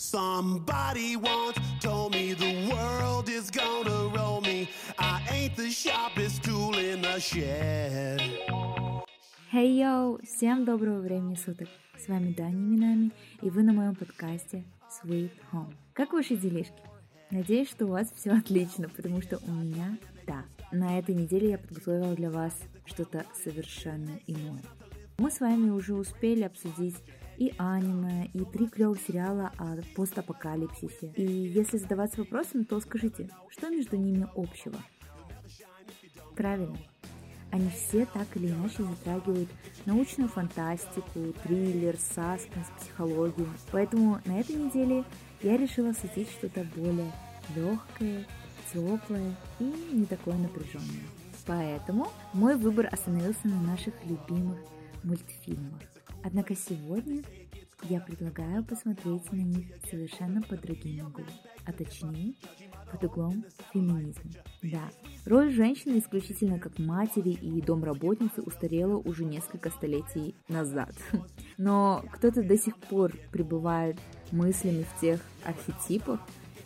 Somebody once told me the world is gonna roll me. I ain't the sharpest tool in the shed. Hey, йоу! Всем доброго времени суток! С вами Дани Минами, и вы на моем подкасте Sweet Home. Как ваши делишки? Надеюсь, что у вас все отлично, потому что у меня да. На этой неделе я подготовила для вас что-то совершенно иное. Мы с вами уже успели обсудить и аниме, и три клевых сериала о постапокалипсисе. И если задаваться вопросом, то скажите, что между ними общего? Правильно. Они все так или иначе затрагивают научную фантастику, триллер, саспенс, психологию. Поэтому на этой неделе я решила осветить что-то более легкое, теплое и не такое напряженное. Поэтому мой выбор остановился на наших любимых мультфильмах. Однако сегодня я предлагаю посмотреть на них совершенно под другим углом, а точнее под углом феминизма. Да, роль женщины исключительно как матери и домработницы устарела уже несколько столетий назад. Но кто-то до сих пор пребывает мыслями в тех архетипах,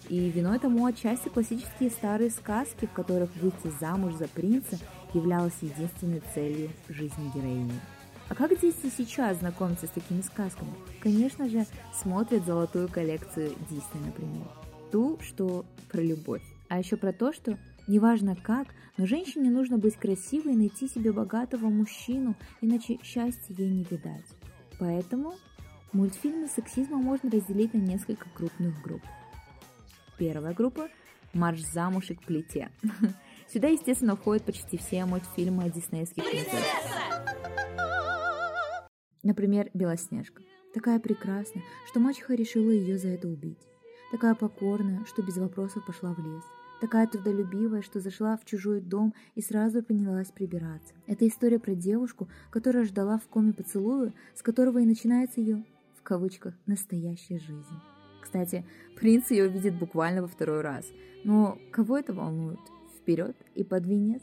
и виной тому отчасти классические старые сказки, в которых выйти замуж за принца являлась единственной целью жизни героини. А как дети сейчас знакомятся с такими сказками? Конечно же, смотрят золотую коллекцию Дисней, например. Ту, что про любовь. А еще про то, что неважно как, но женщине нужно быть красивой и найти себе богатого мужчину, иначе счастья ей не видать. Поэтому мультфильмы сексизма можно разделить на несколько крупных групп. Первая группа – «Марш замуж и к плите». Сюда, естественно, входят почти все мультфильмы о диснейских принцессах. Например, Белоснежка. Такая прекрасная, что мачеха решила ее за это убить. Такая покорная, что без вопросов пошла в лес. Такая трудолюбивая, что зашла в чужой дом и сразу принялась прибираться. Это история про девушку, которая ждала в коме поцелуя, с которого и начинается ее, в кавычках, настоящая жизнь. Кстати, принц ее видит буквально во второй раз. Но кого это волнует? Вперед и под венец.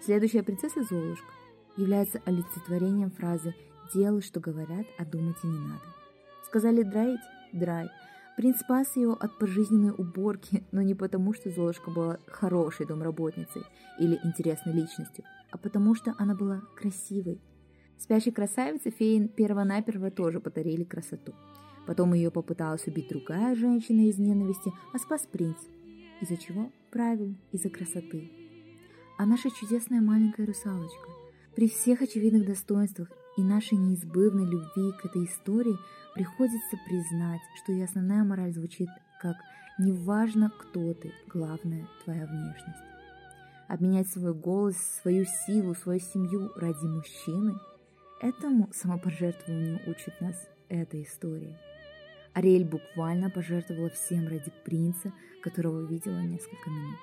Следующая принцесса Золушка является олицетворением фразы Делай, что говорят, а думать и не надо. Сказали драить? Драй. Принц спас ее от пожизненной уборки, но не потому, что Золушка была хорошей домработницей или интересной личностью, а потому что она была красивой. Спящей красавице феи первонаперво тоже подарили красоту. Потом ее попыталась убить другая женщина из ненависти, а спас принц. Из-за чего? Правильно, из-за красоты. А наша чудесная маленькая русалочка при всех очевидных достоинствах и нашей неизбывной любви к этой истории приходится признать, что и основная мораль звучит как «неважно, кто ты, главное – твоя внешность». Обменять свой голос, свою силу, свою семью ради мужчины – этому самопожертвованию учит нас эта история. Ариэль буквально пожертвовала всем ради принца, которого видела несколько минут.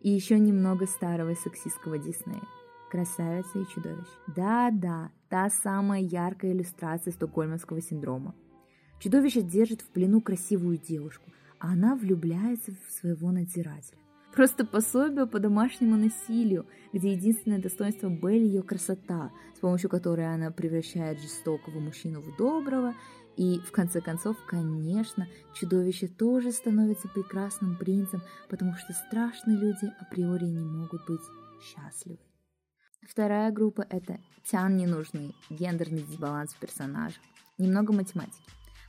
И еще немного старого сексистского Диснея – красавица и чудовище. Да-да, та самая яркая иллюстрация стокгольмского синдрома. Чудовище держит в плену красивую девушку, а она влюбляется в своего надзирателя. Просто пособие по домашнему насилию, где единственное достоинство Белли ее красота, с помощью которой она превращает жестокого мужчину в доброго, и в конце концов, конечно, чудовище тоже становится прекрасным принцем, потому что страшные люди априори не могут быть счастливы. Вторая группа – это тян ненужный, гендерный дисбаланс в персонажах, немного математики.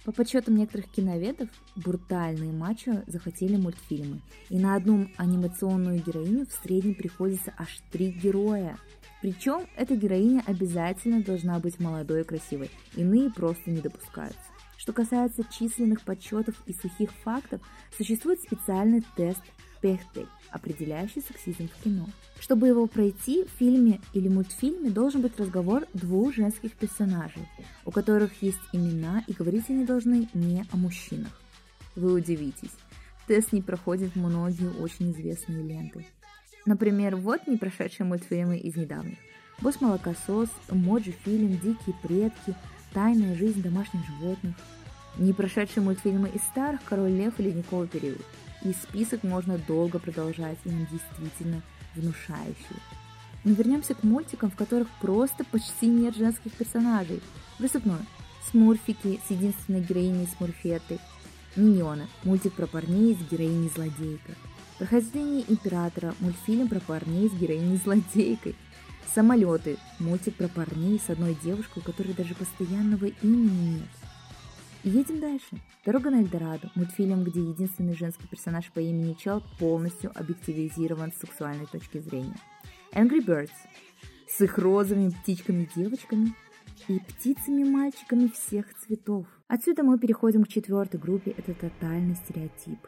По подсчетам некоторых киноведов, брутальные мачо захотели мультфильмы, и на одну анимационную героиню в среднем приходится аж три героя. Причем эта героиня обязательно должна быть молодой и красивой, иные просто не допускаются. Что касается численных подсчетов и сухих фактов, существует специальный тест Пехтель, определяющий сексизм в кино. Чтобы его пройти, в фильме или мультфильме должен быть разговор двух женских персонажей, у которых есть имена и говорить они должны не о мужчинах. Вы удивитесь, тест не проходит многие очень известные ленты. Например, вот не прошедшие мультфильмы из недавних. «Босс молокосос», «Эмоджи фильм», «Дикие предки», «Тайная жизнь домашних животных». Не прошедшие мультфильмы из старых «Король лев» и «Ледниковый период». И список можно долго продолжать, и он действительно внушающий. Но вернемся к мультикам, в которых просто почти нет женских персонажей. Высыпной. Смурфики с единственной героиней Смурфетой, Миньоны, мультик про парней с героиней злодейкой, Прохождение Императора, мультфильм про парней с героиней злодейкой, Самолеты, мультик про парней с одной девушкой, у которой даже постоянного имени нет. Едем дальше. «Дорога на Эльдорадо» – мультфильм, где единственный женский персонаж по имени Чел полностью объективизирован с сексуальной точки зрения. «Angry Birds» с их розовыми птичками-девочками и птицами-мальчиками всех цветов. Отсюда мы переходим к четвертой группе – это тотальный стереотип.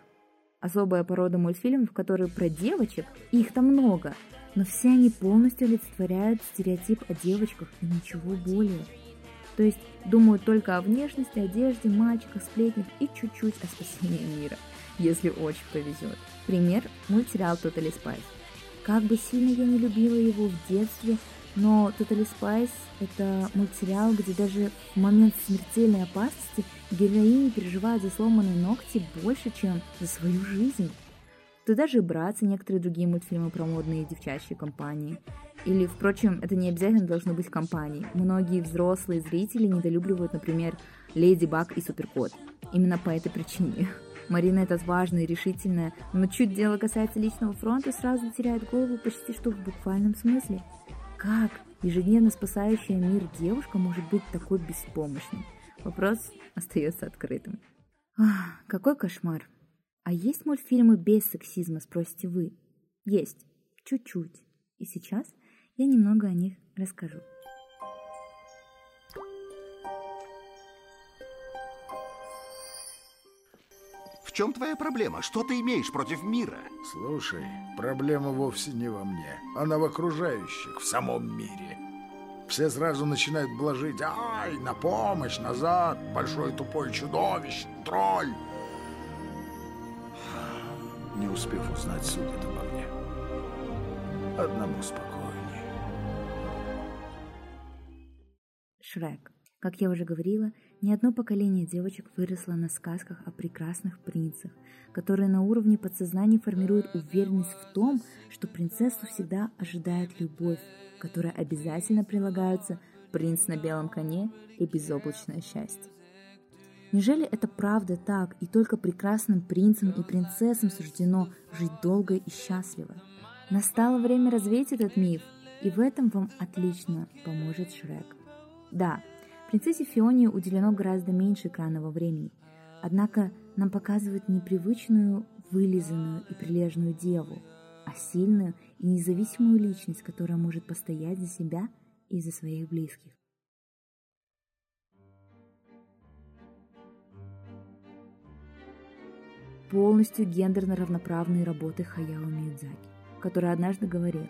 Особая порода мультфильмов, которые про девочек, их там много, но все они полностью олицетворяют стереотип о девочках и ничего более – то есть думают только о внешности, одежде, мальчиках, сплетнях и чуть-чуть о спасении мира, если очень повезет. Пример – мультсериал Totally Spice. Как бы сильно я не любила его в детстве, но Totally Spice – это мультсериал, где даже в момент смертельной опасности героини переживают за сломанные ногти больше, чем за свою жизнь. Туда же браться некоторые другие мультфильмы про модные девчачьи компании – или, впрочем, это не обязательно должно быть компанией. Многие взрослые зрители недолюбливают, например, Леди Баг и Суперкот. Именно по этой причине. Марина это важная и решительная, но чуть дело касается личного фронта, сразу теряет голову почти что в буквальном смысле. Как ежедневно спасающая мир девушка может быть такой беспомощной? Вопрос остается открытым. Ах, какой кошмар. А есть мультфильмы без сексизма, спросите вы? Есть. Чуть-чуть. И сейчас – я немного о них расскажу. В чем твоя проблема? Что ты имеешь против мира? Слушай, проблема вовсе не во мне. Она в окружающих, в самом мире. Все сразу начинают блажить. Ай, на помощь, назад, большой тупой чудовище, тролль. Не успев узнать, судят обо мне. Одному спокойно. Шрек. Как я уже говорила, ни одно поколение девочек выросло на сказках о прекрасных принцах, которые на уровне подсознания формируют уверенность в том, что принцессу всегда ожидает любовь, которая обязательно прилагаются принц на белом коне и безоблачное счастье. Неужели это правда так, и только прекрасным принцам и принцессам суждено жить долго и счастливо? Настало время развеять этот миф, и в этом вам отлично поможет Шрек. Да, принцессе Фионе уделено гораздо меньше экранного времени, однако нам показывают непривычную, вылизанную и прилежную деву, а сильную и независимую личность, которая может постоять за себя и за своих близких. Полностью гендерно равноправные работы Хаяо Миядзаки, который однажды говорил,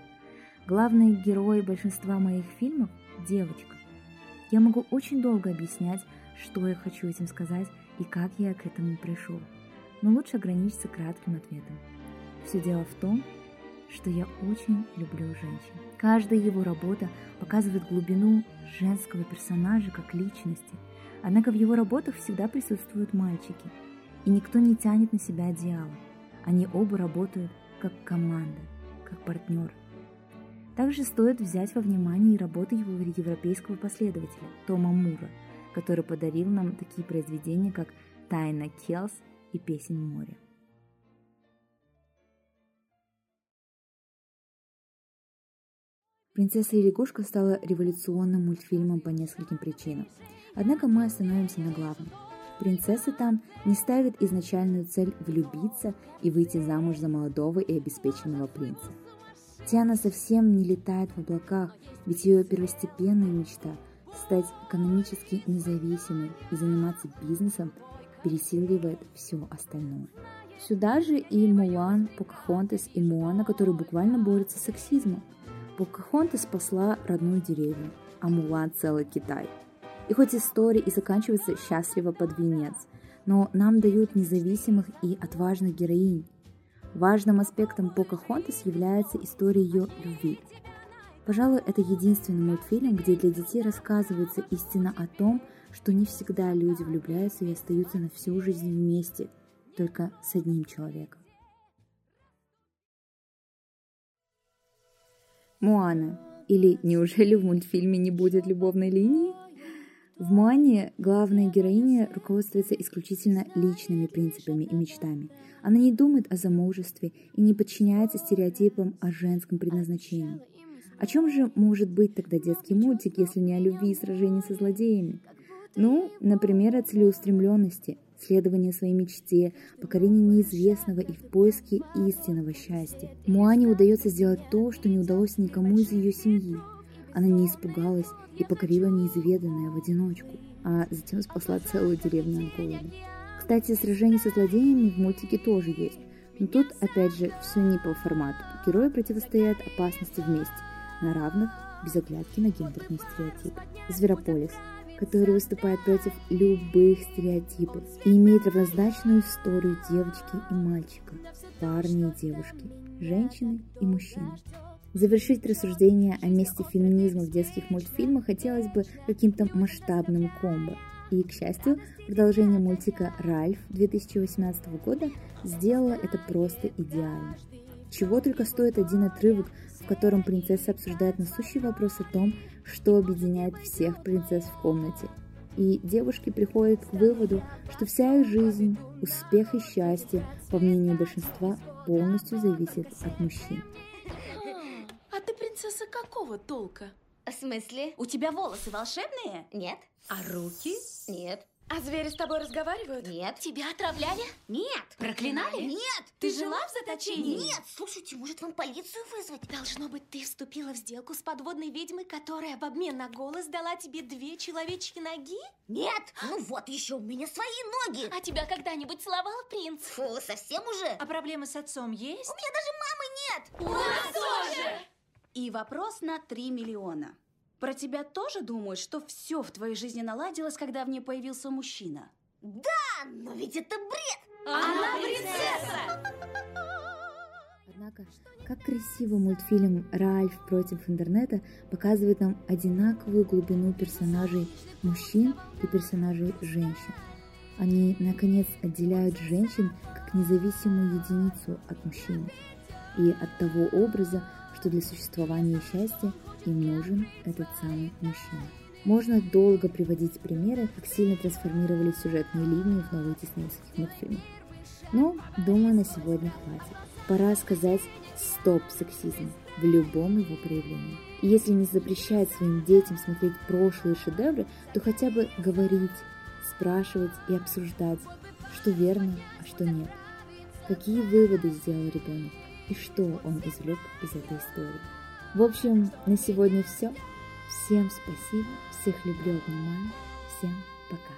главный герой большинства моих фильмов – девочка. Я могу очень долго объяснять, что я хочу этим сказать и как я к этому пришел. Но лучше ограничиться кратким ответом. Все дело в том, что я очень люблю женщин. Каждая его работа показывает глубину женского персонажа как личности. Однако в его работах всегда присутствуют мальчики. И никто не тянет на себя одеяло. Они оба работают как команда, как партнеры. Также стоит взять во внимание и работу его европейского последователя Тома Мура, который подарил нам такие произведения, как «Тайна Келс» и «Песень моря». «Принцесса и лягушка» стала революционным мультфильмом по нескольким причинам. Однако мы остановимся на главном. Принцесса там не ставит изначальную цель влюбиться и выйти замуж за молодого и обеспеченного принца – Тиана совсем не летает в облаках, ведь ее первостепенная мечта – стать экономически независимой и заниматься бизнесом пересиливает все остальное. Сюда же и Мулан, Покахонтес и Муана, которые буквально борются с сексизмом. Покахонтес спасла родную деревню, а Мулан – целый Китай. И хоть история и заканчивается счастливо под венец, но нам дают независимых и отважных героинь, Важным аспектом Покахонтас является история ее любви. Пожалуй, это единственный мультфильм, где для детей рассказывается истина о том, что не всегда люди влюбляются и остаются на всю жизнь вместе, только с одним человеком. Муана. Или неужели в мультфильме не будет любовной линии? В Муане главная героиня руководствуется исключительно личными принципами и мечтами. Она не думает о замужестве и не подчиняется стереотипам о женском предназначении. О чем же может быть тогда детский мультик, если не о любви и сражении со злодеями? Ну, например, о целеустремленности, следовании своей мечте, покорении неизвестного и в поиске истинного счастья. Муане удается сделать то, что не удалось никому из ее семьи. Она не испугалась и покорила неизведанное в одиночку, а затем спасла целую деревню от голода. Кстати, сражения со злодеями в мультике тоже есть, но тут, опять же, все не по формату. Герои противостоят опасности вместе, на равных, без оглядки на гендерные стереотипы. Зверополис, который выступает против любых стереотипов и имеет равнозначную историю девочки и мальчика, парня и девушки, женщины и мужчины. Завершить рассуждение о месте феминизма в детских мультфильмах хотелось бы каким-то масштабным комбо. И, к счастью, продолжение мультика «Ральф» 2018 года сделало это просто идеально. Чего только стоит один отрывок, в котором принцесса обсуждает насущий вопрос о том, что объединяет всех принцесс в комнате. И девушки приходят к выводу, что вся их жизнь, успех и счастье, по мнению большинства, полностью зависит от мужчин принцесса какого толка? В смысле? У тебя волосы волшебные? Нет. А руки? Нет. А звери с тобой разговаривают? Нет. Тебя отравляли? Нет. Проклинали? Нет. Ты жила в заточении? Нет. Слушайте, может вам полицию вызвать? Должно быть, ты вступила в сделку с подводной ведьмой, которая в обмен на голос дала тебе две человечьи ноги? Нет. Ну вот еще у меня свои ноги. А тебя когда-нибудь целовал принц? Фу, совсем уже? А проблемы с отцом есть? У меня даже мамы нет. У нас тоже. И вопрос на 3 миллиона. Про тебя тоже думают, что все в твоей жизни наладилось, когда в ней появился мужчина? Да, но ведь это бред! Она принцесса! Однако, как красиво мультфильм «Ральф против интернета» показывает нам одинаковую глубину персонажей мужчин и персонажей женщин. Они, наконец, отделяют женщин как независимую единицу от мужчин и от того образа, что для существования счастья им нужен этот самый мужчина. Можно долго приводить примеры, как сильно трансформировались сюжетные линии в новых диснеевских мультфильмах. Но, думаю, на сегодня хватит. Пора сказать «стоп сексизм» в любом его проявлении. И если не запрещать своим детям смотреть прошлые шедевры, то хотя бы говорить, спрашивать и обсуждать, что верно, а что нет. Какие выводы сделал ребенок? И что он извлек из этой истории. В общем, на сегодня все. Всем спасибо, всех люблю, обнимаю, всем пока.